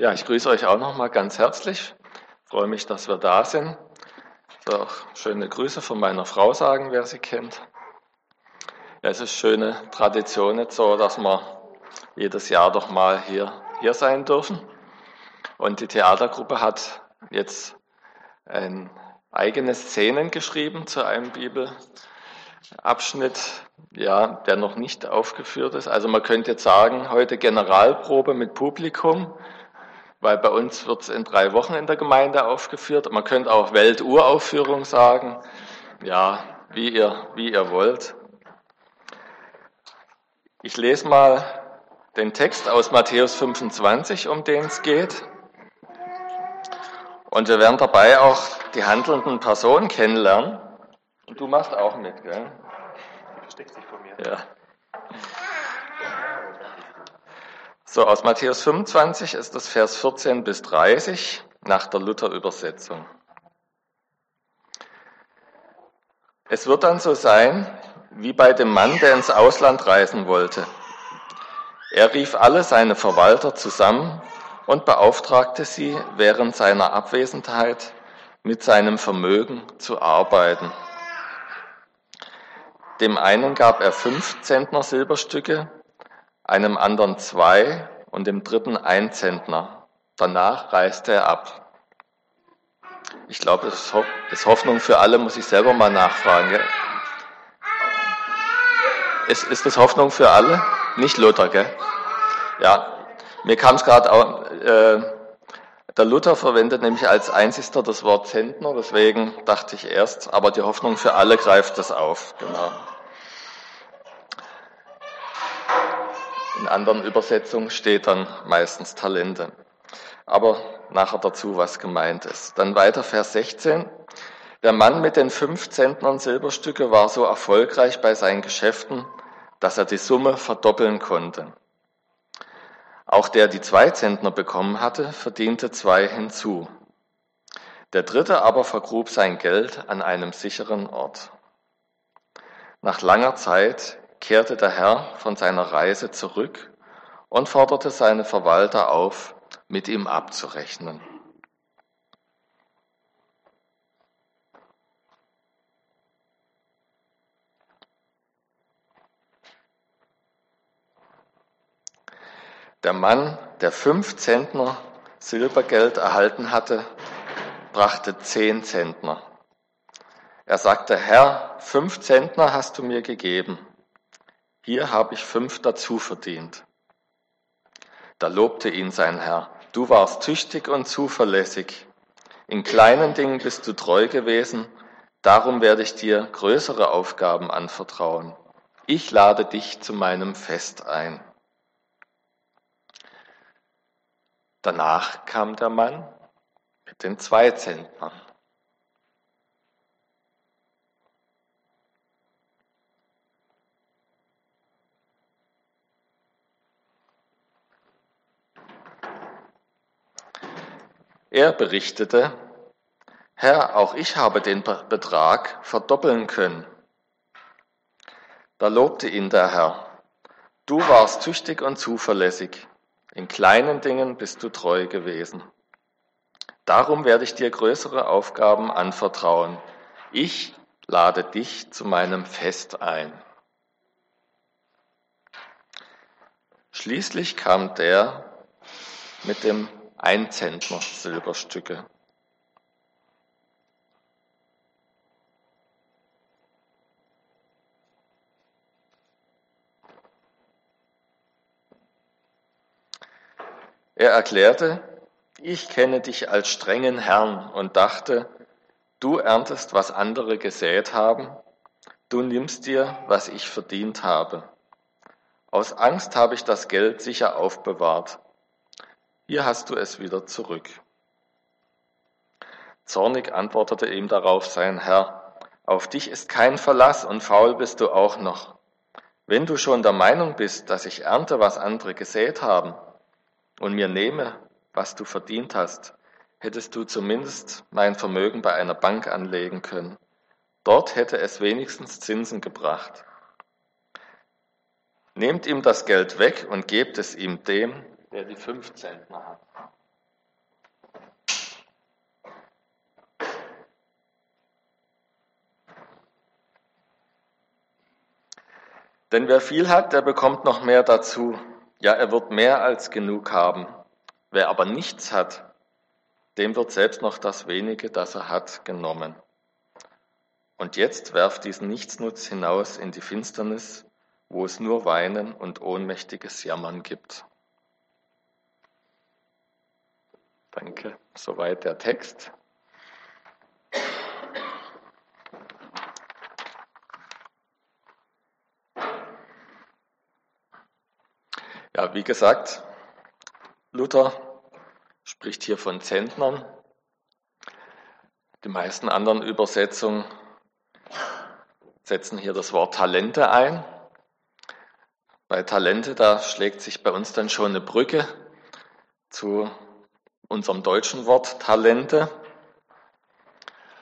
Ja, ich grüße euch auch nochmal ganz herzlich. Ich freue mich, dass wir da sind. Ich will auch schöne Grüße von meiner Frau sagen, wer sie kennt. Ja, es ist schöne Tradition jetzt so, dass wir jedes Jahr doch mal hier, hier sein dürfen. Und die Theatergruppe hat jetzt ein eigene Szenen geschrieben zu einem Bibelabschnitt, ja, der noch nicht aufgeführt ist. Also man könnte jetzt sagen, heute Generalprobe mit Publikum weil bei uns wird es in drei Wochen in der Gemeinde aufgeführt. Man könnte auch Welturaufführung sagen, ja, wie ihr, wie ihr wollt. Ich lese mal den Text aus Matthäus 25, um den es geht. Und wir werden dabei auch die handelnden Personen kennenlernen. Und du machst auch mit, gell? Die versteckt sich vor mir. Ja. So, aus Matthäus 25 ist das Vers 14 bis 30 nach der Luther-Übersetzung. Es wird dann so sein, wie bei dem Mann, der ins Ausland reisen wollte. Er rief alle seine Verwalter zusammen und beauftragte sie, während seiner Abwesenheit mit seinem Vermögen zu arbeiten. Dem einen gab er fünf Zentner Silberstücke, einem anderen zwei und dem dritten ein Zentner. Danach reiste er ab. Ich glaube, das ist Hoffnung für alle, muss ich selber mal nachfragen. Gell? Ist, ist das Hoffnung für alle? Nicht Luther, gell? Ja, mir kam es gerade auch, äh, der Luther verwendet nämlich als einzigster das Wort Zentner, deswegen dachte ich erst, aber die Hoffnung für alle greift das auf, genau. In anderen Übersetzungen steht dann meistens Talente. Aber nachher dazu, was gemeint ist. Dann weiter Vers 16. Der Mann mit den fünf Zentnern Silberstücke war so erfolgreich bei seinen Geschäften, dass er die Summe verdoppeln konnte. Auch der, die zwei Zentner bekommen hatte, verdiente zwei hinzu. Der dritte aber vergrub sein Geld an einem sicheren Ort. Nach langer Zeit kehrte der Herr von seiner Reise zurück und forderte seine Verwalter auf, mit ihm abzurechnen. Der Mann, der fünf Zentner Silbergeld erhalten hatte, brachte zehn Zentner. Er sagte, Herr, fünf Zentner hast du mir gegeben. Hier habe ich fünf dazu verdient. Da lobte ihn sein Herr. Du warst tüchtig und zuverlässig. In kleinen Dingen bist du treu gewesen. Darum werde ich dir größere Aufgaben anvertrauen. Ich lade dich zu meinem Fest ein. Danach kam der Mann mit den zwei Zentnern. Er berichtete, Herr, auch ich habe den Betrag verdoppeln können. Da lobte ihn der Herr, du warst tüchtig und zuverlässig, in kleinen Dingen bist du treu gewesen. Darum werde ich dir größere Aufgaben anvertrauen. Ich lade dich zu meinem Fest ein. Schließlich kam der mit dem ein Zentner Silberstücke. Er erklärte, ich kenne dich als strengen Herrn und dachte, du erntest, was andere gesät haben, du nimmst dir, was ich verdient habe. Aus Angst habe ich das Geld sicher aufbewahrt hier hast du es wieder zurück. Zornig antwortete ihm darauf sein Herr, auf dich ist kein Verlass und faul bist du auch noch. Wenn du schon der Meinung bist, dass ich ernte, was andere gesät haben, und mir nehme, was du verdient hast, hättest du zumindest mein Vermögen bei einer Bank anlegen können. Dort hätte es wenigstens Zinsen gebracht. Nehmt ihm das Geld weg und gebt es ihm dem, der die fünf Zentner hat. Denn wer viel hat, der bekommt noch mehr dazu. Ja, er wird mehr als genug haben. Wer aber nichts hat, dem wird selbst noch das wenige, das er hat, genommen. Und jetzt werft diesen Nichtsnutz hinaus in die Finsternis, wo es nur Weinen und ohnmächtiges Jammern gibt. Danke, soweit der Text. Ja, wie gesagt, Luther spricht hier von Zentnern. Die meisten anderen Übersetzungen setzen hier das Wort Talente ein. Bei Talente, da schlägt sich bei uns dann schon eine Brücke zu unserem deutschen Wort Talente.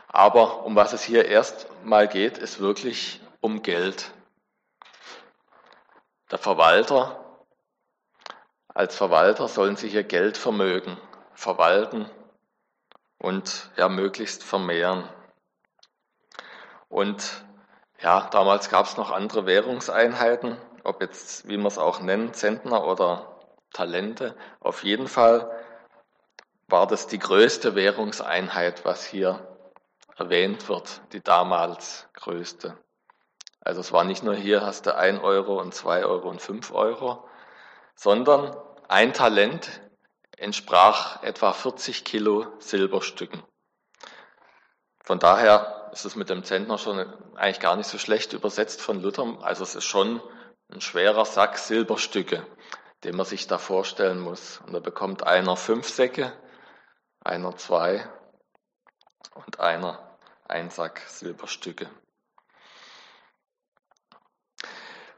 Aber um was es hier erstmal geht, ist wirklich um Geld. Der Verwalter, als Verwalter sollen sie hier Geldvermögen verwalten und ja möglichst vermehren. Und ja, damals gab es noch andere Währungseinheiten, ob jetzt, wie man es auch nennt, Zentner oder Talente. Auf jeden Fall war das die größte Währungseinheit, was hier erwähnt wird, die damals größte. Also es war nicht nur hier hast du ein Euro und zwei Euro und fünf Euro, sondern ein Talent entsprach etwa 40 Kilo Silberstücken. Von daher ist es mit dem Zentner schon eigentlich gar nicht so schlecht übersetzt von Luther. Also es ist schon ein schwerer Sack Silberstücke, den man sich da vorstellen muss. Und da bekommt einer fünf Säcke einer zwei und einer ein Sack Silberstücke.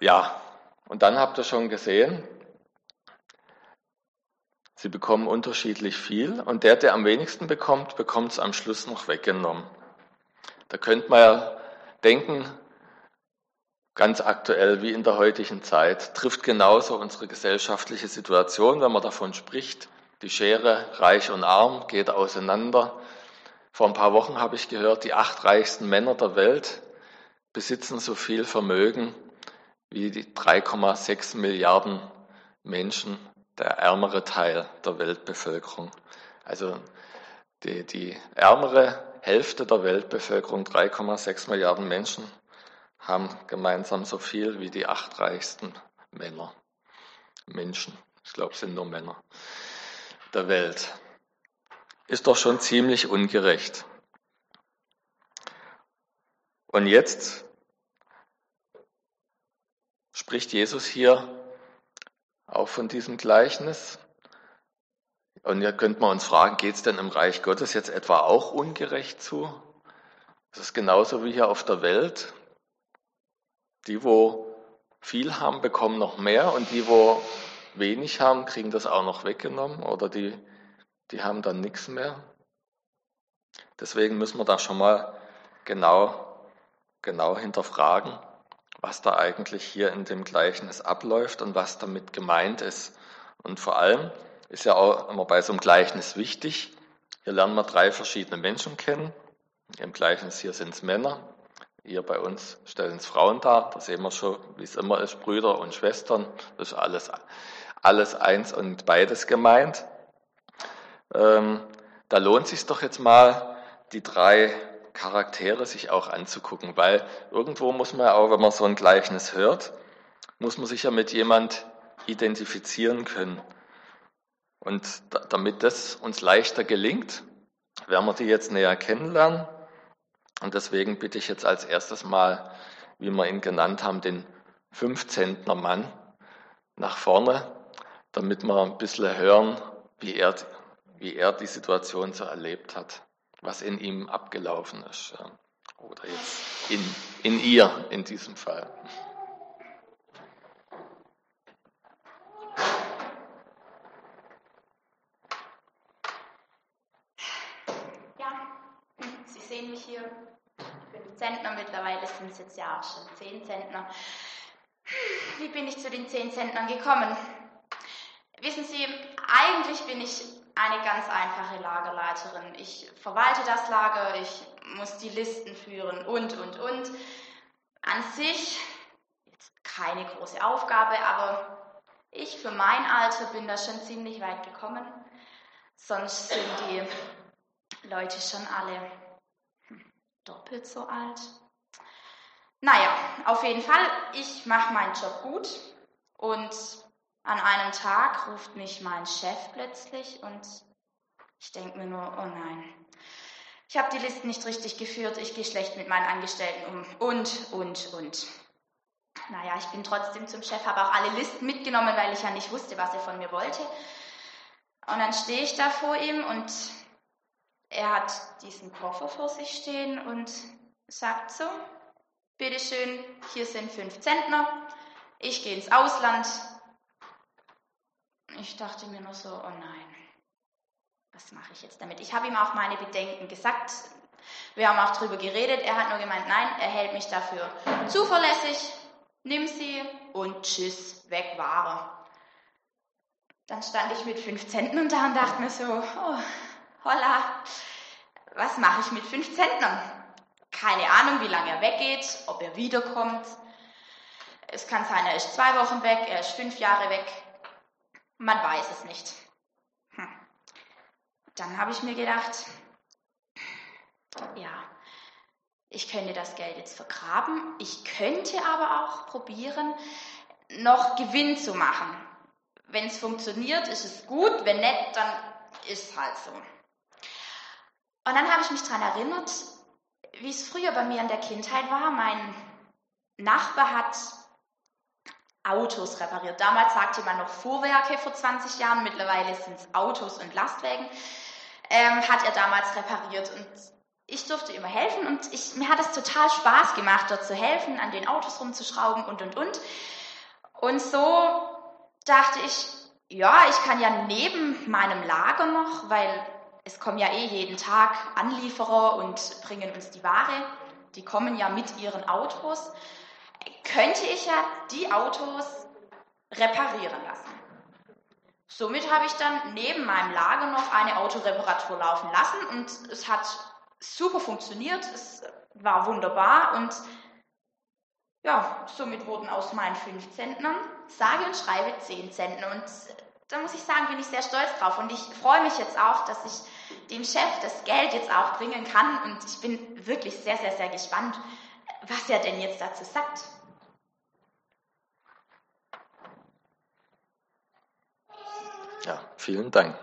Ja, und dann habt ihr schon gesehen, sie bekommen unterschiedlich viel und der, der am wenigsten bekommt, bekommt es am Schluss noch weggenommen. Da könnte man ja denken, ganz aktuell wie in der heutigen Zeit, trifft genauso unsere gesellschaftliche Situation, wenn man davon spricht, die Schere reich und arm geht auseinander. Vor ein paar Wochen habe ich gehört, die acht reichsten Männer der Welt besitzen so viel Vermögen wie die 3,6 Milliarden Menschen, der ärmere Teil der Weltbevölkerung. Also die, die ärmere Hälfte der Weltbevölkerung, 3,6 Milliarden Menschen, haben gemeinsam so viel wie die acht reichsten Männer. Menschen. Ich glaube, es sind nur Männer der Welt. Ist doch schon ziemlich ungerecht. Und jetzt spricht Jesus hier auch von diesem Gleichnis. Und hier könnte man uns fragen, geht es denn im Reich Gottes jetzt etwa auch ungerecht zu? Es ist genauso wie hier auf der Welt. Die, wo viel haben, bekommen noch mehr und die, wo wenig haben, kriegen das auch noch weggenommen oder die, die haben dann nichts mehr. Deswegen müssen wir da schon mal genau, genau hinterfragen, was da eigentlich hier in dem Gleichnis abläuft und was damit gemeint ist. Und vor allem ist ja auch immer bei so einem Gleichnis wichtig, hier lernen wir drei verschiedene Menschen kennen. Im Gleichnis hier sind es Männer, hier bei uns stellen es Frauen dar. Da sehen wir schon, wie es immer ist, Brüder und Schwestern. Das ist alles alles eins und beides gemeint. Ähm, da lohnt sich doch jetzt mal, die drei Charaktere sich auch anzugucken, weil irgendwo muss man ja auch, wenn man so ein Gleichnis hört, muss man sich ja mit jemand identifizieren können. Und damit das uns leichter gelingt, werden wir die jetzt näher kennenlernen. Und deswegen bitte ich jetzt als erstes mal, wie wir ihn genannt haben, den 15. Mann nach vorne damit wir ein bisschen hören, wie er, wie er die Situation so erlebt hat, was in ihm abgelaufen ist. Oder jetzt in, in ihr in diesem Fall. Ja, Sie sehen mich hier. Ich bin Zentner, mittlerweile sind es jetzt ja auch schon zehn Zentner. Wie bin ich zu den zehn Zentnern gekommen? Wissen Sie, eigentlich bin ich eine ganz einfache Lagerleiterin. Ich verwalte das Lager, ich muss die Listen führen und, und, und. An sich keine große Aufgabe, aber ich für mein Alter bin da schon ziemlich weit gekommen. Sonst sind die Leute schon alle doppelt so alt. Naja, auf jeden Fall, ich mache meinen Job gut und an einem Tag ruft mich mein Chef plötzlich und ich denke mir nur, oh nein, ich habe die Listen nicht richtig geführt, ich gehe schlecht mit meinen Angestellten um und, und, und. Naja, ich bin trotzdem zum Chef, habe auch alle Listen mitgenommen, weil ich ja nicht wusste, was er von mir wollte. Und dann stehe ich da vor ihm und er hat diesen Koffer vor sich stehen und sagt so, bitteschön, hier sind fünf Zentner, ich gehe ins Ausland. Ich dachte mir nur so, oh nein, was mache ich jetzt damit? Ich habe ihm auch meine Bedenken gesagt. Wir haben auch darüber geredet. Er hat nur gemeint, nein, er hält mich dafür zuverlässig. Nimm sie und tschüss, weg war. Dann stand ich mit fünf Zentnern da und dachte mir so, oh, holla, was mache ich mit fünf Zentnern? Keine Ahnung, wie lange er weggeht, ob er wiederkommt. Es kann sein, er ist zwei Wochen weg, er ist fünf Jahre weg. Man weiß es nicht. Hm. Dann habe ich mir gedacht, ja, ich könnte das Geld jetzt vergraben. Ich könnte aber auch probieren, noch Gewinn zu machen. Wenn es funktioniert, ist es gut. Wenn nicht, dann ist es halt so. Und dann habe ich mich daran erinnert, wie es früher bei mir in der Kindheit war. Mein Nachbar hat Autos repariert. Damals sagte man noch Fuhrwerke vor 20 Jahren, mittlerweile sind es Autos und Lastwagen. Ähm, hat er damals repariert und ich durfte immer helfen und ich, mir hat es total Spaß gemacht, dort zu helfen, an den Autos rumzuschrauben und und und. Und so dachte ich, ja, ich kann ja neben meinem Lager noch, weil es kommen ja eh jeden Tag Anlieferer und bringen uns die Ware, die kommen ja mit ihren Autos, könnte ich ja die Autos reparieren lassen. Somit habe ich dann neben meinem Lager noch eine Autoreparatur laufen lassen und es hat super funktioniert, es war wunderbar und ja, somit wurden aus meinen fünf Zentnern sage und schreibe zehn Zentner und da muss ich sagen, bin ich sehr stolz drauf und ich freue mich jetzt auch, dass ich dem Chef das Geld jetzt auch bringen kann und ich bin wirklich sehr, sehr, sehr gespannt, was er denn jetzt dazu sagt. Ja, vielen Dank.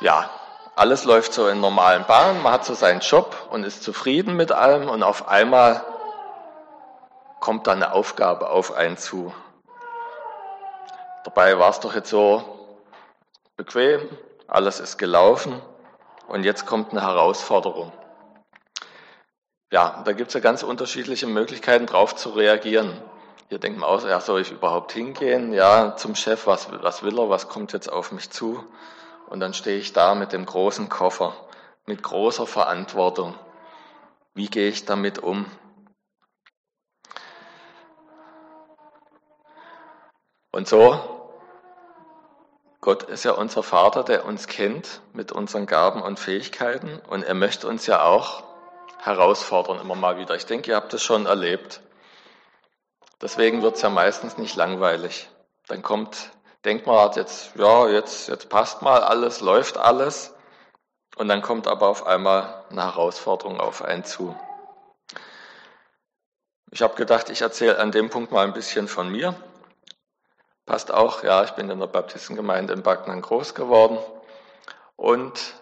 Ja, alles läuft so in normalen Bahnen, man hat so seinen Job und ist zufrieden mit allem und auf einmal kommt dann eine Aufgabe auf einen zu. Dabei war es doch jetzt so bequem, alles ist gelaufen und jetzt kommt eine Herausforderung. Ja, da gibt es ja ganz unterschiedliche Möglichkeiten drauf zu reagieren. Hier denkt man aus, ja, soll ich überhaupt hingehen? Ja, zum Chef, was, was will er, was kommt jetzt auf mich zu? Und dann stehe ich da mit dem großen Koffer, mit großer Verantwortung. Wie gehe ich damit um? Und so, Gott ist ja unser Vater, der uns kennt mit unseren Gaben und Fähigkeiten und er möchte uns ja auch herausfordern immer mal wieder. Ich denke, ihr habt es schon erlebt. Deswegen wird es ja meistens nicht langweilig. Dann kommt, denkt man halt jetzt, ja, jetzt, jetzt passt mal alles, läuft alles. Und dann kommt aber auf einmal eine Herausforderung auf einen zu. Ich habe gedacht, ich erzähle an dem Punkt mal ein bisschen von mir. Passt auch, ja, ich bin in der Baptistengemeinde in Backnang groß geworden. Und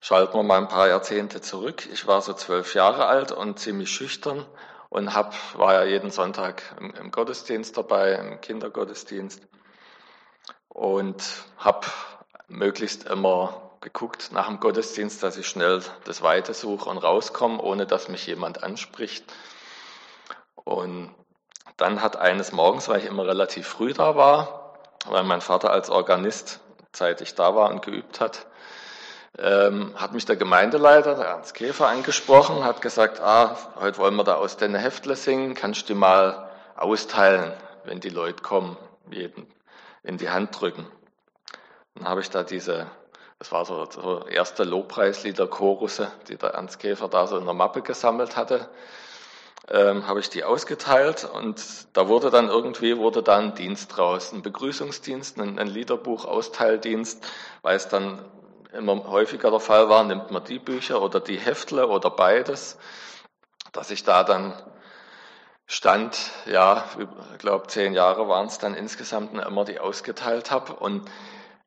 schalten wir mal ein paar Jahrzehnte zurück. Ich war so zwölf Jahre alt und ziemlich schüchtern und hab, war ja jeden Sonntag im, im Gottesdienst dabei, im Kindergottesdienst. Und habe möglichst immer geguckt nach dem Gottesdienst, dass ich schnell das Weite suche und rauskomme, ohne dass mich jemand anspricht. Und dann hat eines Morgens, weil ich immer relativ früh da war, weil mein Vater als Organist zeitig da war und geübt hat, ähm, hat mich der Gemeindeleiter, der Ernst Käfer, angesprochen, hat gesagt, ah, heute wollen wir da aus den Heftle singen, kannst du mal austeilen, wenn die Leute kommen, jeden in die Hand drücken. Dann habe ich da diese das war so, so erste Lobpreislieder, Chorusse, die der Ernst Käfer da so in der Mappe gesammelt hatte, ähm, habe ich die ausgeteilt und da wurde dann irgendwie, wurde da ein Dienst draus, ein Begrüßungsdienst, ein, ein Liederbuch, Austeildienst, weil es dann immer häufiger der Fall war, nimmt man die Bücher oder die Heftle oder beides, dass ich da dann stand, ja, ich glaube zehn Jahre waren es dann insgesamt immer, die ausgeteilt habe und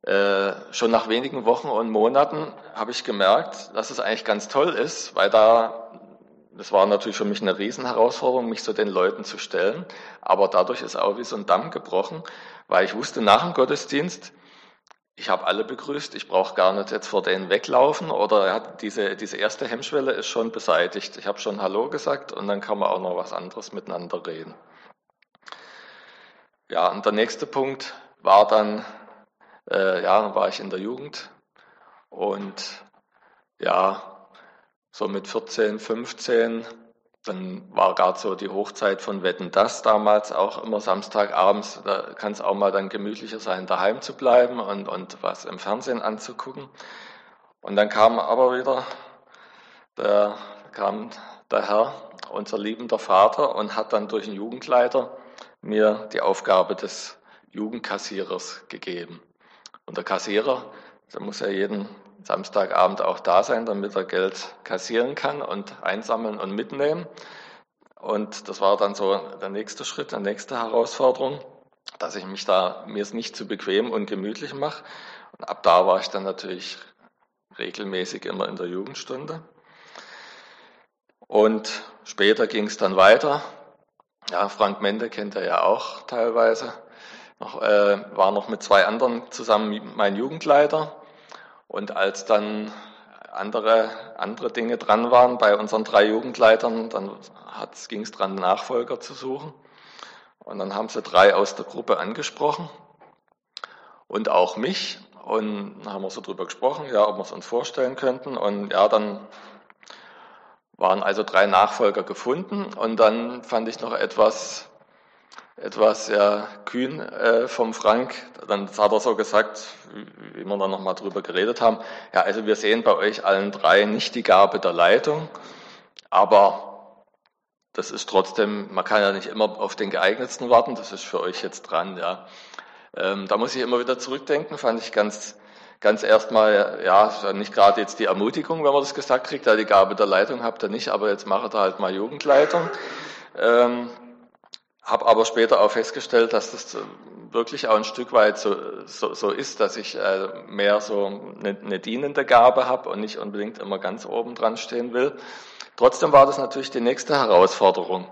äh, schon nach wenigen Wochen und Monaten habe ich gemerkt, dass es eigentlich ganz toll ist, weil da, das war natürlich für mich eine Riesenherausforderung, mich zu den Leuten zu stellen, aber dadurch ist auch wie so ein Damm gebrochen, weil ich wusste nach dem Gottesdienst, ich habe alle begrüßt, ich brauche gar nicht jetzt vor denen weglaufen oder diese, diese erste Hemmschwelle ist schon beseitigt. Ich habe schon Hallo gesagt und dann kann man auch noch was anderes miteinander reden. Ja, und der nächste Punkt war dann äh, ja, war ich in der Jugend und ja, so mit 14, 15, dann war gerade so die Hochzeit von Wetten das damals auch immer Samstagabends, da kann es auch mal dann gemütlicher sein, daheim zu bleiben und, und was im Fernsehen anzugucken. Und dann kam aber wieder der, kam der Herr, unser liebender Vater, und hat dann durch den Jugendleiter mir die Aufgabe des Jugendkassierers gegeben. Und der Kassierer, der muss ja jeden Samstagabend auch da sein, damit er Geld kassieren kann und einsammeln und mitnehmen. Und das war dann so der nächste Schritt, die nächste Herausforderung, dass ich mich da mir es nicht zu bequem und gemütlich mache. Und ab da war ich dann natürlich regelmäßig immer in der Jugendstunde. Und später ging es dann weiter. Ja, Frank Mende kennt er ja auch teilweise noch, äh, war noch mit zwei anderen zusammen mein Jugendleiter. Und als dann andere, andere Dinge dran waren bei unseren drei Jugendleitern, dann ging es dran, Nachfolger zu suchen. Und dann haben sie drei aus der Gruppe angesprochen und auch mich. Und dann haben wir so drüber gesprochen, ja, ob wir es uns vorstellen könnten. Und ja, dann waren also drei Nachfolger gefunden. Und dann fand ich noch etwas etwas sehr kühn äh, vom Frank. Dann hat er so gesagt, wie wir dann nochmal drüber geredet haben, ja, also wir sehen bei euch allen drei nicht die Gabe der Leitung, aber das ist trotzdem, man kann ja nicht immer auf den geeignetsten warten, das ist für euch jetzt dran, ja. Ähm, da muss ich immer wieder zurückdenken, fand ich ganz, ganz erstmal, ja, nicht gerade jetzt die Ermutigung, wenn man das gesagt kriegt, ja, die Gabe der Leitung habt ihr nicht, aber jetzt macht ihr halt mal Jugendleitung. Ähm, habe aber später auch festgestellt, dass das wirklich auch ein Stück weit so, so, so ist, dass ich äh, mehr so eine, eine dienende Gabe habe und nicht unbedingt immer ganz oben dran stehen will. Trotzdem war das natürlich die nächste Herausforderung,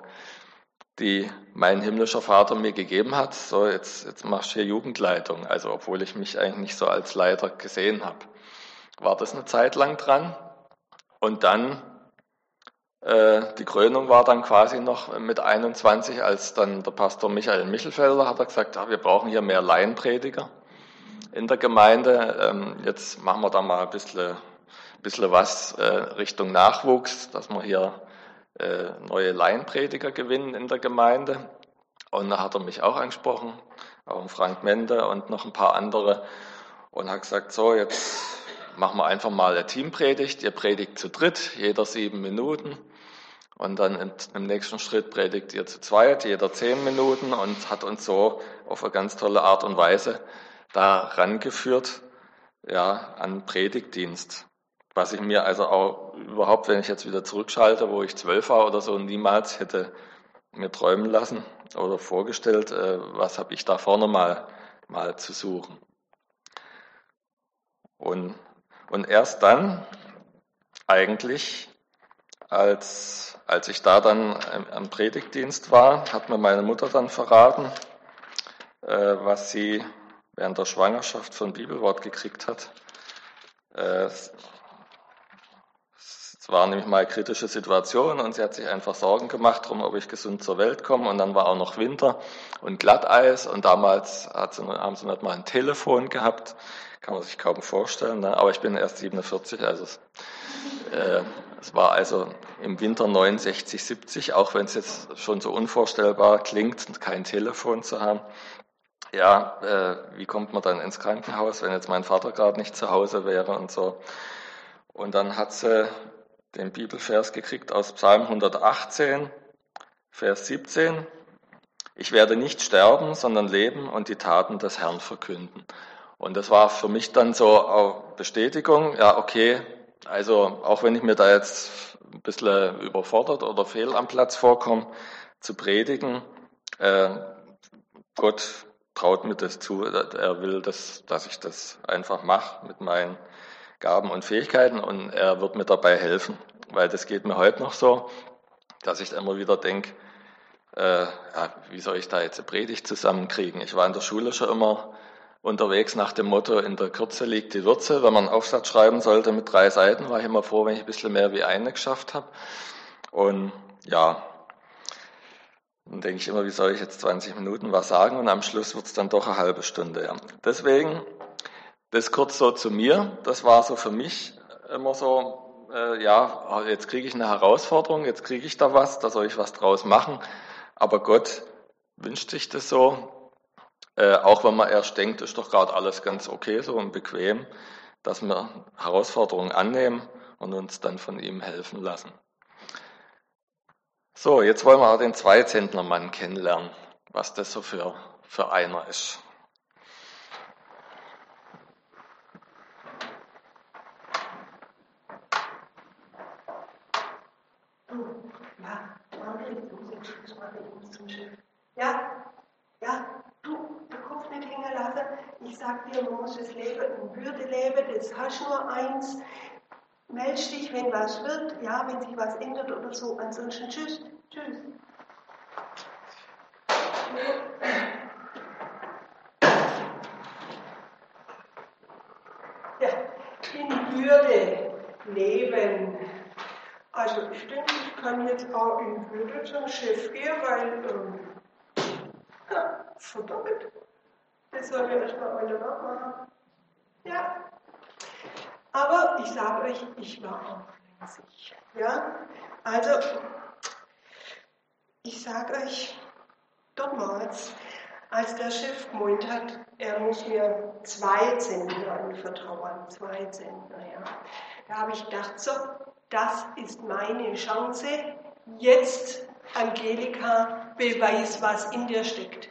die mein himmlischer Vater mir gegeben hat. So, jetzt, jetzt machst du hier Jugendleitung. Also, obwohl ich mich eigentlich nicht so als Leiter gesehen habe. War das eine Zeit lang dran. Und dann äh, die Krönung war dann quasi noch mit 21, als dann der Pastor Michael Michelfelder hat er gesagt, ja, wir brauchen hier mehr Laienprediger in der Gemeinde. Ähm, jetzt machen wir da mal ein bisschen, bisschen was äh, Richtung Nachwuchs, dass wir hier äh, neue Laienprediger gewinnen in der Gemeinde. Und da hat er mich auch angesprochen, auch Frank Mende und noch ein paar andere und hat gesagt, so, jetzt machen wir einfach mal eine Teampredigt. Ihr predigt zu dritt, jeder sieben Minuten. Und dann im nächsten Schritt predigt ihr zu zweit, jeder zehn Minuten und hat uns so auf eine ganz tolle Art und Weise da rangeführt, ja, an Predigtdienst. Was ich mir also auch überhaupt, wenn ich jetzt wieder zurückschalte, wo ich zwölf war oder so, niemals hätte mir träumen lassen oder vorgestellt, äh, was habe ich da vorne mal, mal zu suchen. Und, und erst dann eigentlich als, als ich da dann am Predigtdienst war, hat mir meine Mutter dann verraten, äh, was sie während der Schwangerschaft von Bibelwort gekriegt hat. Äh, es war nämlich mal eine kritische Situation und sie hat sich einfach Sorgen gemacht darum, ob ich gesund zur Welt komme. Und dann war auch noch Winter und Glatteis und damals hat sie, haben sie nicht mal ein Telefon gehabt. Kann man sich kaum vorstellen. Ne? Aber ich bin erst 47, also äh, es war also im Winter 69, 70, auch wenn es jetzt schon so unvorstellbar klingt, kein Telefon zu haben. ja, äh, wie kommt man dann ins Krankenhaus, wenn jetzt mein Vater gerade nicht zu Hause wäre und so. Und dann hat sie den Bibelvers gekriegt aus Psalm 118, Vers 17. Ich werde nicht sterben, sondern leben und die Taten des Herrn verkünden. Und das war für mich dann so auch Bestätigung, ja, okay, also auch wenn ich mir da jetzt ein bisschen überfordert oder fehl am Platz vorkomme, zu predigen, äh, Gott traut mir das zu, er will, das, dass ich das einfach mache mit meinen Gaben und Fähigkeiten und er wird mir dabei helfen, weil das geht mir heute noch so, dass ich immer wieder denke, äh, ja, wie soll ich da jetzt eine Predigt zusammenkriegen? Ich war in der Schule schon immer unterwegs nach dem Motto, in der Kürze liegt die Würze. Wenn man einen Aufsatz schreiben sollte mit drei Seiten, war ich immer froh, wenn ich ein bisschen mehr wie eine geschafft habe. Und ja, dann denke ich immer, wie soll ich jetzt 20 Minuten was sagen? Und am Schluss wird es dann doch eine halbe Stunde. Ja. Deswegen, das kurz so zu mir. Das war so für mich immer so, äh, ja, jetzt kriege ich eine Herausforderung, jetzt kriege ich da was, da soll ich was draus machen. Aber Gott wünscht sich das so, äh, auch wenn man erst denkt, ist doch gerade alles ganz okay so und bequem, dass wir Herausforderungen annehmen und uns dann von ihm helfen lassen. So, jetzt wollen wir auch den Zweizentnermann kennenlernen, was das so für, für einer ist. Ja, ja, du, den Kopf nicht hängen lassen. Ich sag dir, man muss das Leben in Würde leben, das hast nur eins. Meld dich, wenn was wird, ja, wenn sich was ändert oder so. Ansonsten tschüss, tschüss. Ja, in Würde leben. Also ich denke, ich kann jetzt auch in Würde zum Chef gehen, weil ähm, ja, verdoppelt. Das sollen wir erstmal alle nachmachen. Ja. Aber ich sage euch, ich war auch fleißig. Ja? Also, ich sage euch, damals, als der Chef gemeint hat, er muss mir zwei Zentner anvertrauen, zwei Zentner, ja. Da habe ich gedacht, so, das ist meine Chance. Jetzt, Angelika, beweis, was in dir steckt.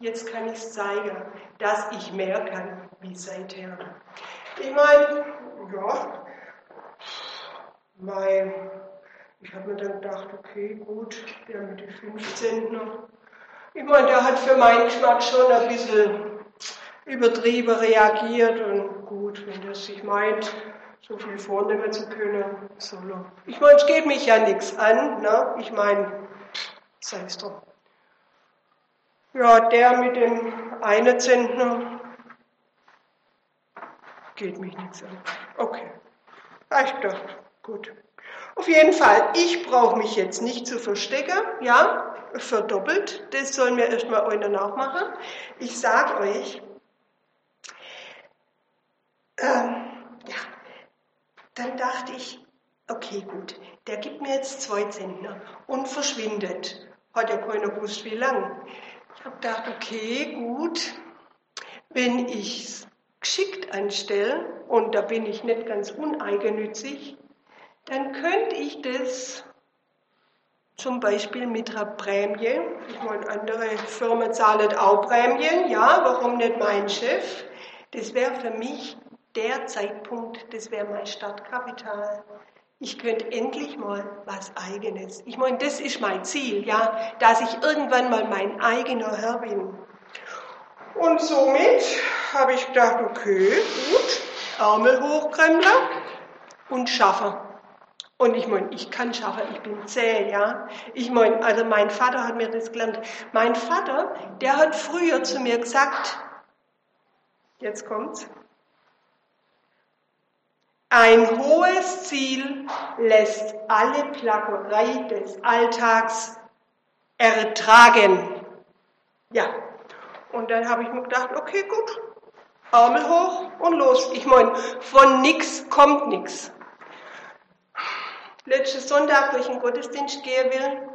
Jetzt kann ich es zeigen, dass ich mehr kann wie seither. Ich meine, ja, mein, ich habe mir dann gedacht, okay, gut, der mit den 15 noch. Ich meine, der hat für meinen Geschmack schon ein bisschen übertrieben reagiert und gut, wenn der sich meint, so viel vornehmen zu können, solo. Ich meine, es geht mich ja nichts an, ne? Ich meine, sei es doch. Ja, der mit dem einen Zentner geht mich nichts an. Okay. Ich dachte, gut. Auf jeden Fall, ich brauche mich jetzt nicht zu verstecken, ja, verdoppelt. Das sollen wir erstmal einer nachmachen. Ich sage euch, ähm, ja, dann dachte ich, okay, gut, der gibt mir jetzt zwei Zentner und verschwindet. Hat ja keiner gewusst, wie lang. Habe gedacht, okay, gut, wenn ich es geschickt anstelle, und da bin ich nicht ganz uneigennützig, dann könnte ich das zum Beispiel mit einer Prämie, ich meine, andere Firmen zahlen auch Prämien, ja, warum nicht mein Chef? Das wäre für mich der Zeitpunkt, das wäre mein Startkapital. Ich könnte endlich mal was Eigenes. Ich meine, das ist mein Ziel, ja, dass ich irgendwann mal mein eigener Herr bin. Und somit habe ich gedacht, okay, gut, Ärmel hochkrempeln und schaffen. Und ich meine, ich kann schaffen, ich bin zäh, ja. Ich meine, also mein Vater hat mir das gelernt. Mein Vater, der hat früher zu mir gesagt, jetzt kommt's, ein hohes Ziel lässt alle Plackerei des Alltags ertragen. Ja, und dann habe ich mir gedacht, okay, gut, Ärmel hoch und los. Ich meine, von nix kommt nix. Letzten Sonntag, wo ich in den Gottesdienst gehen will,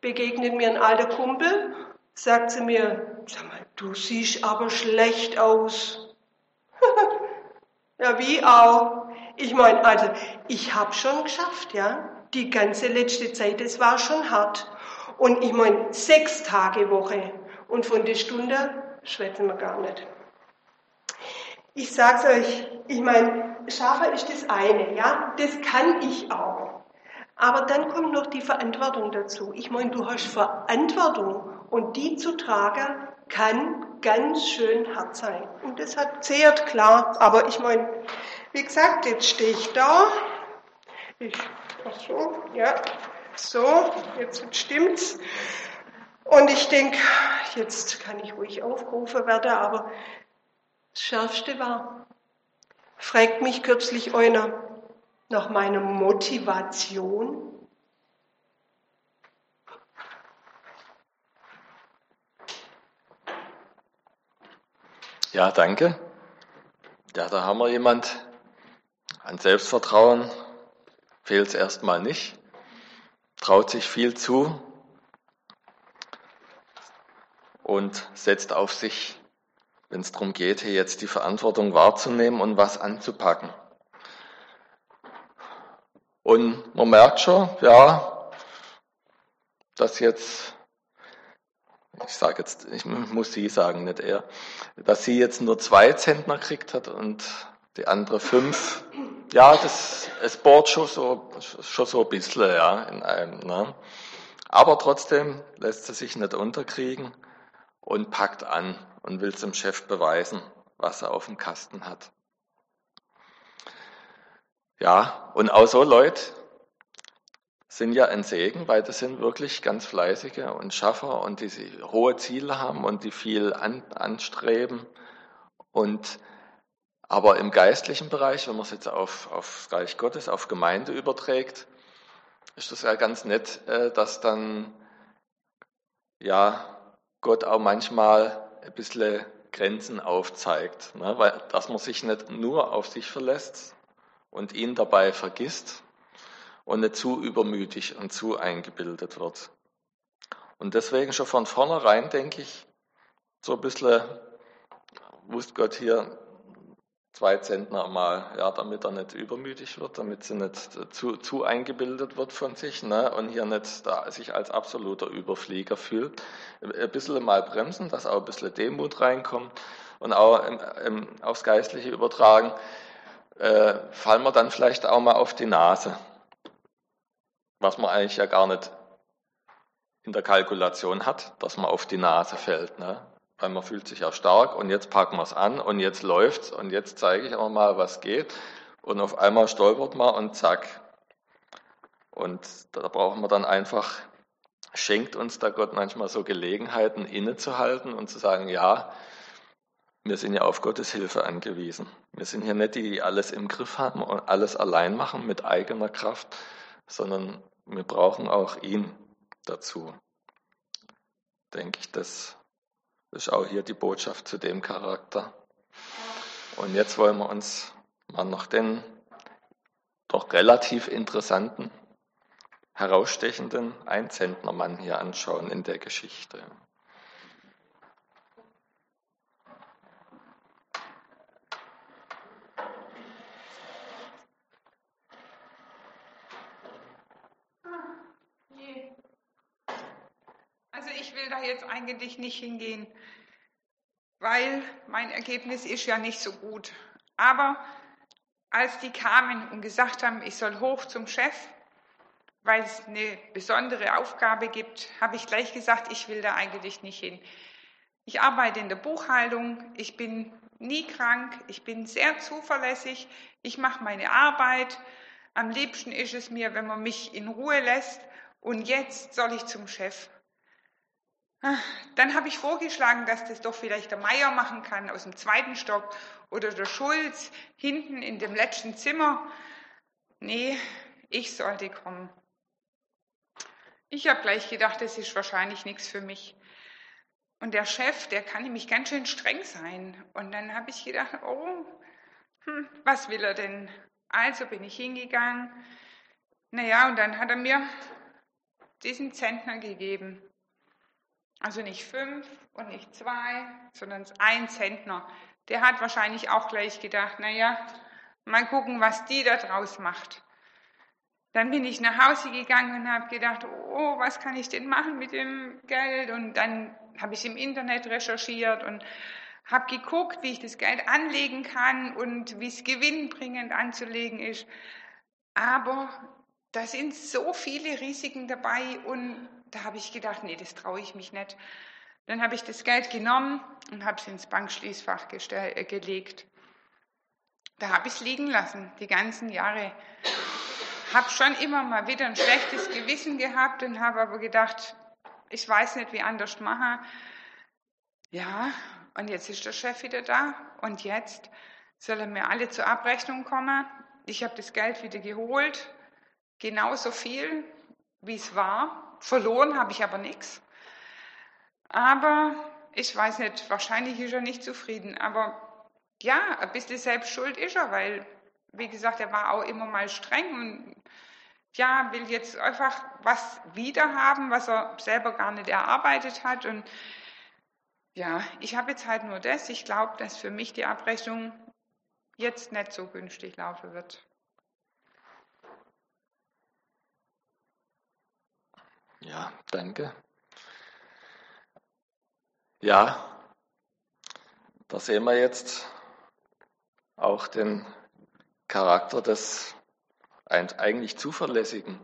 begegnet mir ein alter Kumpel, sagt zu mir, sag mal, du siehst aber schlecht aus. ja, wie auch. Ich meine, also, ich habe schon geschafft, ja. Die ganze letzte Zeit, es war schon hart. Und ich meine, sechs Tage Woche. Und von der Stunde schwätzen wir gar nicht. Ich sag's euch, ich meine, Schafer ist das eine, ja, das kann ich auch. Aber dann kommt noch die Verantwortung dazu. Ich meine, du hast Verantwortung und die zu tragen kann ganz schön hart sein. Und das hat zehrt klar. Aber ich meine, wie gesagt, jetzt stehe ich da. Ich, ach so, ja, so, jetzt stimmt's. Und ich denke, jetzt kann ich ruhig aufgerufen werden, aber das Schärfste war, fragt mich kürzlich einer nach meiner Motivation. Ja, danke. Ja, da haben wir jemand. An Selbstvertrauen fehlt es erstmal nicht. Traut sich viel zu und setzt auf sich wenn es darum geht, hier jetzt die Verantwortung wahrzunehmen und was anzupacken. Und man merkt schon, ja, dass jetzt, ich sage jetzt, ich muss sie sagen, nicht er, dass sie jetzt nur zwei Zentner gekriegt hat und die andere fünf. Ja, das, es bohrt schon so, schon so ein bisschen, ja, in einem, ne? Aber trotzdem lässt sie sich nicht unterkriegen und packt an und will zum Chef beweisen, was er auf dem Kasten hat. Ja, und auch so Leute sind ja ein Segen, weil das sind wirklich ganz fleißige und Schaffer und die hohe Ziele haben und die viel an, anstreben. Und aber im geistlichen Bereich, wenn man es jetzt auf, auf Reich Gottes, auf Gemeinde überträgt, ist das ja ganz nett, äh, dass dann ja Gott auch manchmal ein bisschen Grenzen aufzeigt, ne? weil, dass man sich nicht nur auf sich verlässt und ihn dabei vergisst und nicht zu übermütig und zu eingebildet wird. Und deswegen schon von vornherein denke ich, so ein bisschen wusste Gott hier, zwei Zentner mal, ja, damit er nicht übermütig wird, damit sie nicht zu, zu eingebildet wird von sich ne, und hier nicht da sich als absoluter Überflieger fühlt. Ein bisschen mal bremsen, dass auch ein bisschen Demut reinkommt und auch im, im, aufs Geistliche übertragen, äh, fallen wir dann vielleicht auch mal auf die Nase, was man eigentlich ja gar nicht in der Kalkulation hat, dass man auf die Nase fällt. Ne? Weil man fühlt sich ja stark und jetzt packen wir es an und jetzt läuft's und jetzt zeige ich auch mal, was geht. Und auf einmal stolpert man und zack. Und da brauchen wir dann einfach, schenkt uns da Gott manchmal so Gelegenheiten innezuhalten und zu sagen, ja, wir sind ja auf Gottes Hilfe angewiesen. Wir sind hier nicht die, die alles im Griff haben und alles allein machen mit eigener Kraft, sondern wir brauchen auch ihn dazu. Denke ich, das das ist auch hier die Botschaft zu dem Charakter. Und jetzt wollen wir uns mal noch den doch relativ interessanten, herausstechenden Einzentnermann hier anschauen in der Geschichte. Jetzt eigentlich nicht hingehen, weil mein Ergebnis ist ja nicht so gut. Aber als die kamen und gesagt haben, ich soll hoch zum Chef, weil es eine besondere Aufgabe gibt, habe ich gleich gesagt, ich will da eigentlich nicht hin. Ich arbeite in der Buchhaltung, ich bin nie krank, ich bin sehr zuverlässig, ich mache meine Arbeit. Am liebsten ist es mir, wenn man mich in Ruhe lässt und jetzt soll ich zum Chef. Dann habe ich vorgeschlagen, dass das doch vielleicht der Meier machen kann aus dem zweiten Stock oder der Schulz hinten in dem letzten Zimmer. Nee, ich sollte kommen. Ich habe gleich gedacht, das ist wahrscheinlich nichts für mich. Und der Chef, der kann nämlich ganz schön streng sein. Und dann habe ich gedacht, oh, hm, was will er denn? Also bin ich hingegangen. Naja, und dann hat er mir diesen Zentner gegeben. Also nicht fünf und nicht zwei, sondern ein Zentner. Der hat wahrscheinlich auch gleich gedacht, naja, mal gucken, was die da draus macht. Dann bin ich nach Hause gegangen und habe gedacht, oh, was kann ich denn machen mit dem Geld? Und dann habe ich im Internet recherchiert und habe geguckt, wie ich das Geld anlegen kann und wie es gewinnbringend anzulegen ist. Aber da sind so viele Risiken dabei und da habe ich gedacht, nee, das traue ich mich nicht. Dann habe ich das Geld genommen und habe es ins Bankschließfach äh, gelegt. Da habe ich es liegen lassen, die ganzen Jahre. Habe schon immer mal wieder ein schlechtes Gewissen gehabt und habe aber gedacht, ich weiß nicht, wie anders machen. Ja, und jetzt ist der Chef wieder da und jetzt sollen mir alle zur Abrechnung kommen. Ich habe das Geld wieder geholt, genauso viel, wie es war. Verloren habe ich aber nichts. Aber ich weiß nicht, wahrscheinlich ist er nicht zufrieden. Aber ja, ein bisschen selbst schuld ist er, weil, wie gesagt, er war auch immer mal streng und ja, will jetzt einfach was wiederhaben, was er selber gar nicht erarbeitet hat. Und ja, ich habe jetzt halt nur das. Ich glaube, dass für mich die Abrechnung jetzt nicht so günstig laufen wird. Ja, danke. Ja, da sehen wir jetzt auch den Charakter des eigentlich zuverlässigen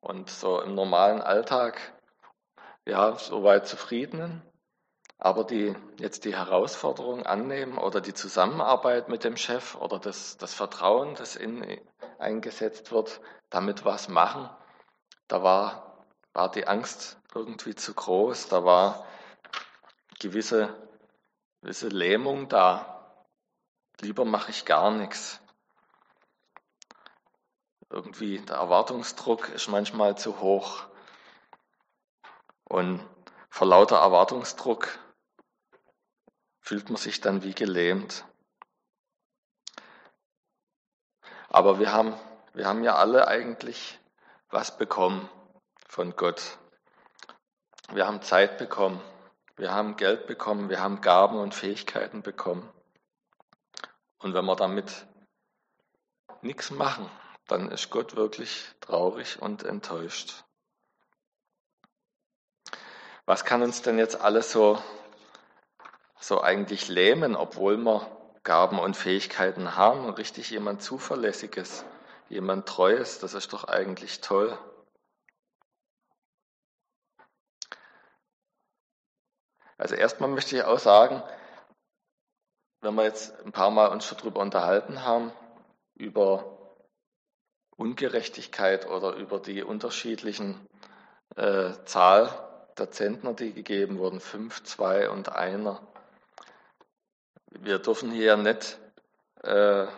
und so im normalen Alltag ja soweit zufriedenen, aber die jetzt die Herausforderung annehmen oder die Zusammenarbeit mit dem Chef oder das, das Vertrauen, das in, eingesetzt wird, damit was machen, da war war die Angst irgendwie zu groß, da war gewisse, gewisse Lähmung da. Lieber mache ich gar nichts. Irgendwie der Erwartungsdruck ist manchmal zu hoch. Und vor lauter Erwartungsdruck fühlt man sich dann wie gelähmt. Aber wir haben, wir haben ja alle eigentlich was bekommen von Gott. Wir haben Zeit bekommen, wir haben Geld bekommen, wir haben Gaben und Fähigkeiten bekommen. Und wenn wir damit nichts machen, dann ist Gott wirklich traurig und enttäuscht. Was kann uns denn jetzt alles so, so eigentlich lähmen, obwohl wir Gaben und Fähigkeiten haben und richtig jemand Zuverlässiges, jemand Treues, das ist doch eigentlich toll. Also erstmal möchte ich auch sagen, wenn wir jetzt ein paar Mal uns schon darüber unterhalten haben, über Ungerechtigkeit oder über die unterschiedlichen äh, Zahl der Zentner, die gegeben wurden, fünf, zwei und einer. Wir dürfen hier nicht äh,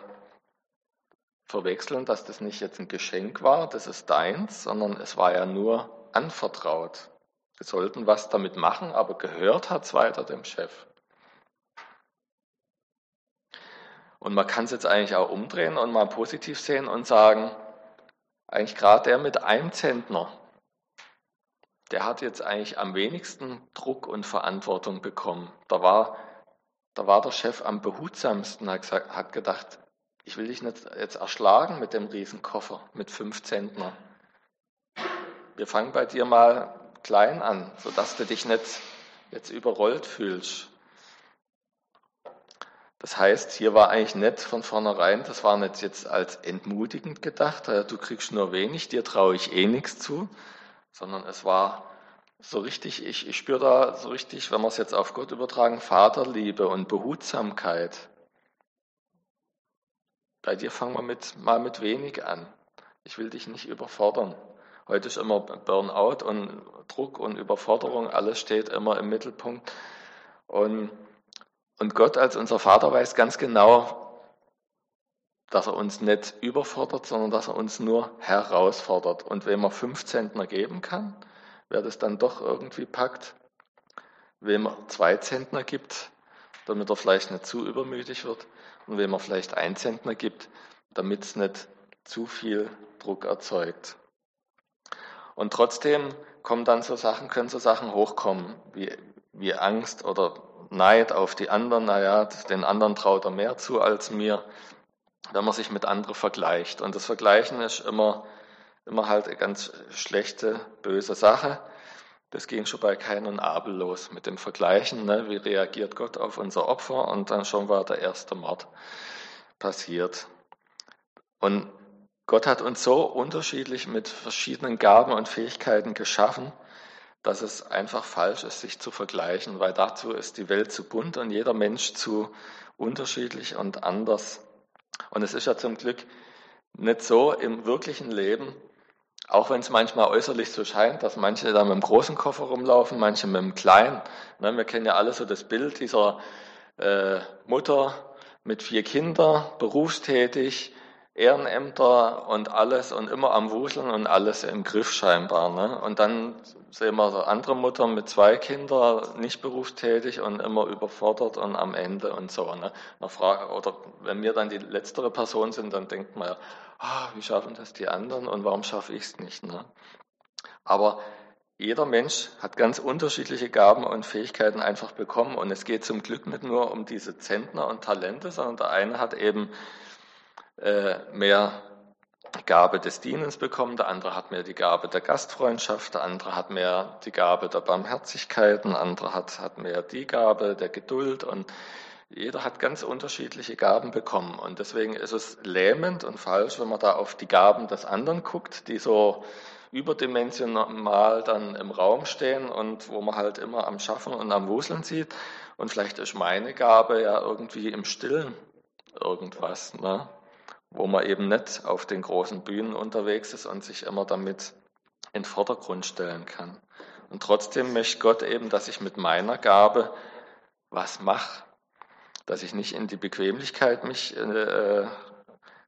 verwechseln, dass das nicht jetzt ein Geschenk war, das ist deins, sondern es war ja nur anvertraut. Wir sollten was damit machen, aber gehört hat es weiter dem Chef. Und man kann es jetzt eigentlich auch umdrehen und mal positiv sehen und sagen, eigentlich gerade der mit einem Zentner, der hat jetzt eigentlich am wenigsten Druck und Verantwortung bekommen. Da war, da war der Chef am behutsamsten, hat, gesagt, hat gedacht, ich will dich nicht jetzt erschlagen mit dem Riesenkoffer mit fünf Zentner. Wir fangen bei dir mal klein an, sodass du dich nicht jetzt überrollt fühlst. Das heißt, hier war eigentlich nicht von vornherein, das war nicht jetzt als entmutigend gedacht, du kriegst nur wenig, dir traue ich eh nichts zu, sondern es war so richtig, ich, ich spüre da so richtig, wenn wir es jetzt auf Gott übertragen, Vaterliebe und Behutsamkeit. Bei dir fangen wir mit, mal mit wenig an. Ich will dich nicht überfordern. Heute ist immer Burnout und Druck und Überforderung, alles steht immer im Mittelpunkt. Und, und Gott als unser Vater weiß ganz genau, dass er uns nicht überfordert, sondern dass er uns nur herausfordert. Und wem er fünf Zentner geben kann, wer das dann doch irgendwie packt, wem er zwei Zentner gibt, damit er vielleicht nicht zu übermütig wird, und wem er vielleicht ein Zentner gibt, damit es nicht zu viel Druck erzeugt. Und trotzdem kommen dann so Sachen, können so Sachen hochkommen, wie, wie Angst oder Neid auf die anderen. Naja, den anderen traut er mehr zu als mir, wenn man sich mit anderen vergleicht. Und das Vergleichen ist immer, immer halt eine ganz schlechte, böse Sache. Das ging schon bei Kain und Abel los mit dem Vergleichen. Ne? Wie reagiert Gott auf unser Opfer? Und dann schon war der erste Mord passiert. Und Gott hat uns so unterschiedlich mit verschiedenen Gaben und Fähigkeiten geschaffen, dass es einfach falsch ist, sich zu vergleichen, weil dazu ist die Welt zu bunt und jeder Mensch zu unterschiedlich und anders. Und es ist ja zum Glück nicht so im wirklichen Leben, auch wenn es manchmal äußerlich so scheint, dass manche da mit einem großen Koffer rumlaufen, manche mit einem kleinen. Ne, wir kennen ja alle so das Bild dieser äh, Mutter mit vier Kindern, berufstätig, Ehrenämter und alles und immer am Wuseln und alles im Griff scheinbar. Ne? Und dann sehen wir so andere Mutter mit zwei Kindern, nicht berufstätig und immer überfordert und am Ende und so. Ne? Frage, oder wenn wir dann die letztere Person sind, dann denkt man ja, ah, wie schaffen das die anderen und warum schaffe ich es nicht? Ne? Aber jeder Mensch hat ganz unterschiedliche Gaben und Fähigkeiten einfach bekommen und es geht zum Glück nicht nur um diese Zentner und Talente, sondern der eine hat eben äh, mehr Gabe des Dienens bekommen, der andere hat mehr die Gabe der Gastfreundschaft, der andere hat mehr die Gabe der Barmherzigkeit, ein anderer hat, hat mehr die Gabe der Geduld und jeder hat ganz unterschiedliche Gaben bekommen und deswegen ist es lähmend und falsch, wenn man da auf die Gaben des anderen guckt, die so überdimensional dann im Raum stehen und wo man halt immer am Schaffen und am Wuseln sieht und vielleicht ist meine Gabe ja irgendwie im Stillen irgendwas. Ne? Wo man eben nicht auf den großen Bühnen unterwegs ist und sich immer damit in den Vordergrund stellen kann. Und trotzdem möchte Gott eben, dass ich mit meiner Gabe was mache, dass ich nicht in die Bequemlichkeit mich äh,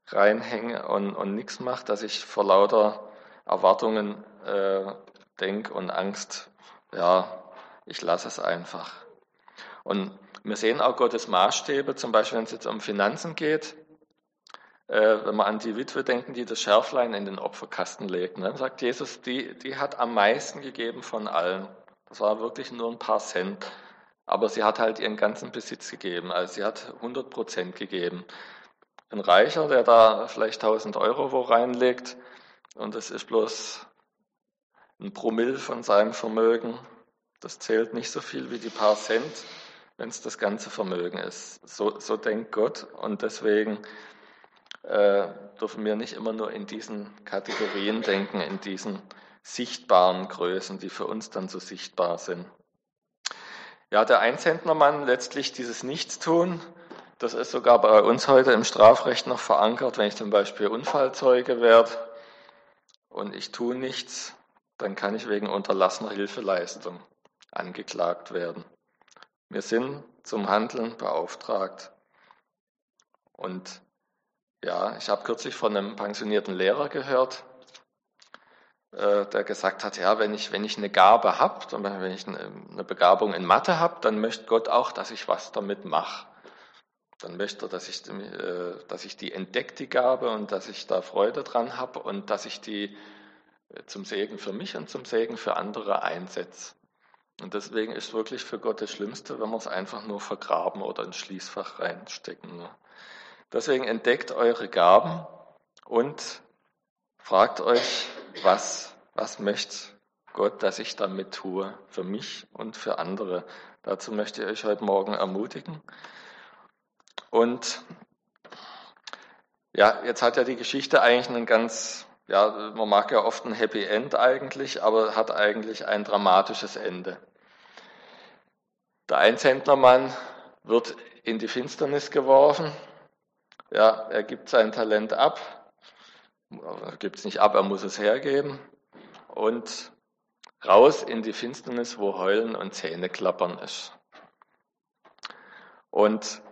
reinhänge und, und nichts mache, dass ich vor lauter Erwartungen äh, denke und Angst, ja, ich lasse es einfach. Und wir sehen auch Gottes Maßstäbe, zum Beispiel wenn es jetzt um Finanzen geht. Äh, wenn wir an die Witwe denken, die das Schärflein in den Opferkasten legt, ne, sagt Jesus, die, die hat am meisten gegeben von allen. Das war wirklich nur ein paar Cent. Aber sie hat halt ihren ganzen Besitz gegeben. Also sie hat 100 Prozent gegeben. Ein Reicher, der da vielleicht 1000 Euro wo reinlegt und das ist bloß ein Promille von seinem Vermögen, das zählt nicht so viel wie die paar Cent, wenn es das ganze Vermögen ist. So, so denkt Gott und deswegen äh, dürfen wir nicht immer nur in diesen Kategorien denken, in diesen sichtbaren Größen, die für uns dann so sichtbar sind. Ja, der Einzentnermann letztlich dieses Nichtstun, das ist sogar bei uns heute im Strafrecht noch verankert. Wenn ich zum Beispiel Unfallzeuge werde und ich tue nichts, dann kann ich wegen unterlassener Hilfeleistung angeklagt werden. Wir sind zum Handeln beauftragt. Und ja, ich habe kürzlich von einem pensionierten Lehrer gehört, äh, der gesagt hat, ja, wenn ich, wenn ich eine Gabe habe, wenn ich eine Begabung in Mathe habe, dann möchte Gott auch, dass ich was damit mache. Dann möchte er, dass ich, äh, dass ich die entdeckt, die Gabe, und dass ich da Freude dran habe und dass ich die äh, zum Segen für mich und zum Segen für andere einsetze. Und deswegen ist wirklich für Gott das Schlimmste, wenn wir es einfach nur vergraben oder ins Schließfach reinstecken. Ne? Deswegen entdeckt eure Gaben und fragt euch, was, was möchte Gott, dass ich damit tue, für mich und für andere. Dazu möchte ich euch heute Morgen ermutigen. Und ja, jetzt hat ja die Geschichte eigentlich einen ganz, ja, man mag ja oft ein Happy End eigentlich, aber hat eigentlich ein dramatisches Ende. Der Einzentnermann wird in die Finsternis geworfen ja, er gibt sein Talent ab, gibt es nicht ab, er muss es hergeben und raus in die Finsternis, wo Heulen und Zähneklappern ist. Und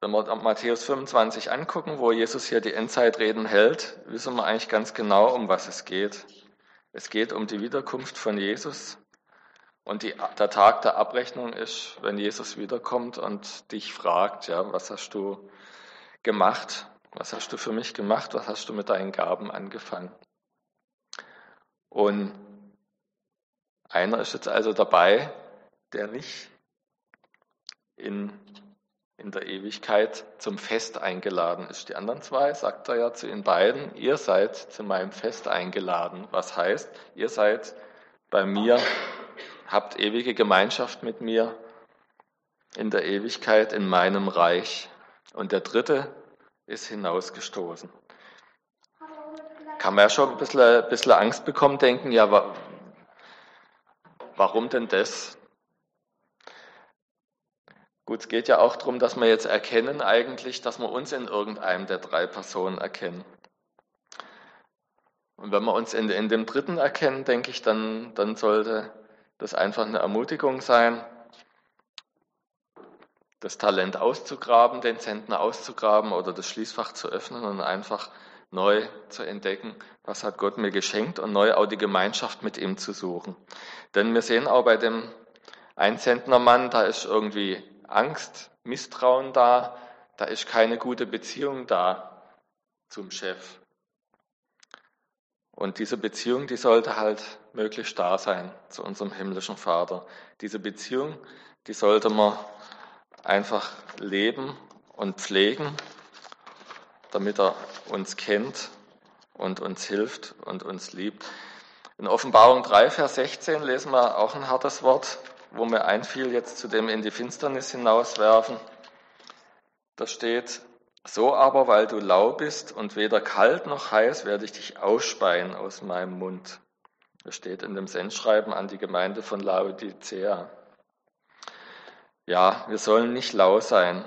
wenn wir Matthäus 25 angucken, wo Jesus hier die Endzeitreden hält, wissen wir eigentlich ganz genau, um was es geht. Es geht um die Wiederkunft von Jesus. Und die, der Tag der Abrechnung ist, wenn Jesus wiederkommt und dich fragt, ja, was hast du gemacht? Was hast du für mich gemacht? Was hast du mit deinen Gaben angefangen? Und Einer ist jetzt also dabei, der nicht in, in der Ewigkeit zum Fest eingeladen ist. Die anderen zwei sagt er ja zu den beiden, ihr seid zu meinem Fest eingeladen. Was heißt, ihr seid bei mir, habt ewige Gemeinschaft mit mir in der Ewigkeit in meinem Reich. Und der dritte ist hinausgestoßen. Kann man ja schon ein bisschen, ein bisschen Angst bekommen, denken, ja, warum denn das? Gut, es geht ja auch darum, dass wir jetzt erkennen eigentlich, dass wir uns in irgendeinem der drei Personen erkennen. Und wenn wir uns in, in dem dritten erkennen, denke ich, dann, dann sollte das einfach eine Ermutigung sein, das Talent auszugraben, den Zentner auszugraben oder das Schließfach zu öffnen und einfach neu zu entdecken, was hat Gott mir geschenkt und neu auch die Gemeinschaft mit ihm zu suchen. Denn wir sehen auch bei dem Einzentnermann, da ist irgendwie Angst, Misstrauen da, da ist keine gute Beziehung da zum Chef. Und diese Beziehung, die sollte halt möglichst da sein zu unserem himmlischen Vater. Diese Beziehung, die sollte man einfach leben und pflegen, damit er uns kennt und uns hilft und uns liebt. In Offenbarung 3, Vers 16 lesen wir auch ein hartes Wort wo mir einfiel, jetzt zu dem in die Finsternis hinauswerfen. Da steht, so aber, weil du lau bist und weder kalt noch heiß, werde ich dich ausspeien aus meinem Mund. Das steht in dem Sendschreiben an die Gemeinde von Laodicea. Ja, wir sollen nicht lau sein.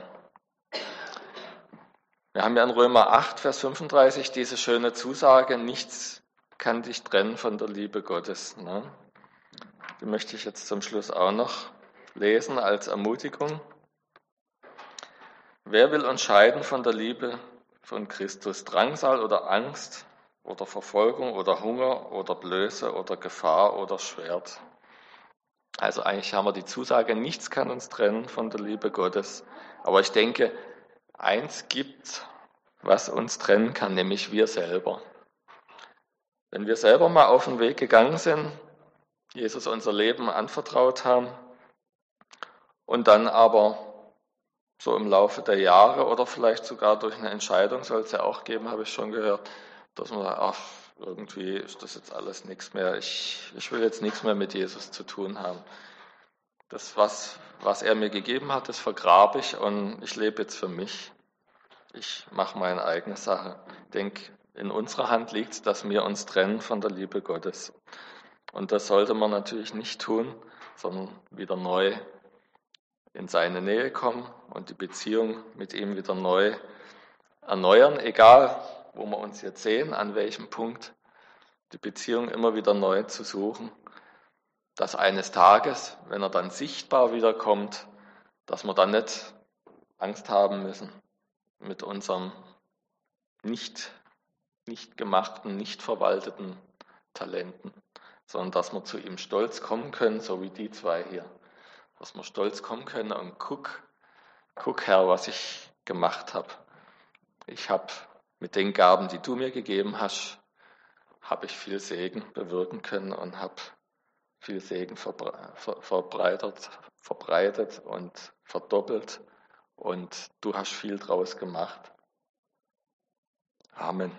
Wir haben ja in Römer 8, Vers 35 diese schöne Zusage, nichts kann dich trennen von der Liebe Gottes. Ne? Die möchte ich jetzt zum Schluss auch noch lesen als Ermutigung. Wer will uns scheiden von der Liebe von Christus? Drangsal oder Angst oder Verfolgung oder Hunger oder Blöße oder Gefahr oder Schwert? Also eigentlich haben wir die Zusage, nichts kann uns trennen von der Liebe Gottes. Aber ich denke, eins gibt, was uns trennen kann, nämlich wir selber. Wenn wir selber mal auf den Weg gegangen sind, Jesus unser Leben anvertraut haben und dann aber so im Laufe der Jahre oder vielleicht sogar durch eine Entscheidung soll es ja auch geben, habe ich schon gehört, dass man sagt, ach, irgendwie ist das jetzt alles nichts mehr. Ich, ich will jetzt nichts mehr mit Jesus zu tun haben. Das, was, was er mir gegeben hat, das vergrabe ich und ich lebe jetzt für mich. Ich mache meine eigene Sache. Ich denke, in unserer Hand liegt es, dass wir uns trennen von der Liebe Gottes. Und das sollte man natürlich nicht tun, sondern wieder neu in seine Nähe kommen und die Beziehung mit ihm wieder neu erneuern, egal wo wir uns jetzt sehen, an welchem Punkt, die Beziehung immer wieder neu zu suchen, dass eines Tages, wenn er dann sichtbar wiederkommt, dass wir dann nicht Angst haben müssen mit unserem nicht, nicht gemachten, nicht verwalteten Talenten sondern dass wir zu ihm stolz kommen können, so wie die zwei hier. Dass wir stolz kommen können und guck, guck Herr, was ich gemacht habe. Ich habe mit den Gaben, die du mir gegeben hast, habe ich viel Segen bewirken können und habe viel Segen verbreitet, verbreitet und verdoppelt und du hast viel draus gemacht. Amen.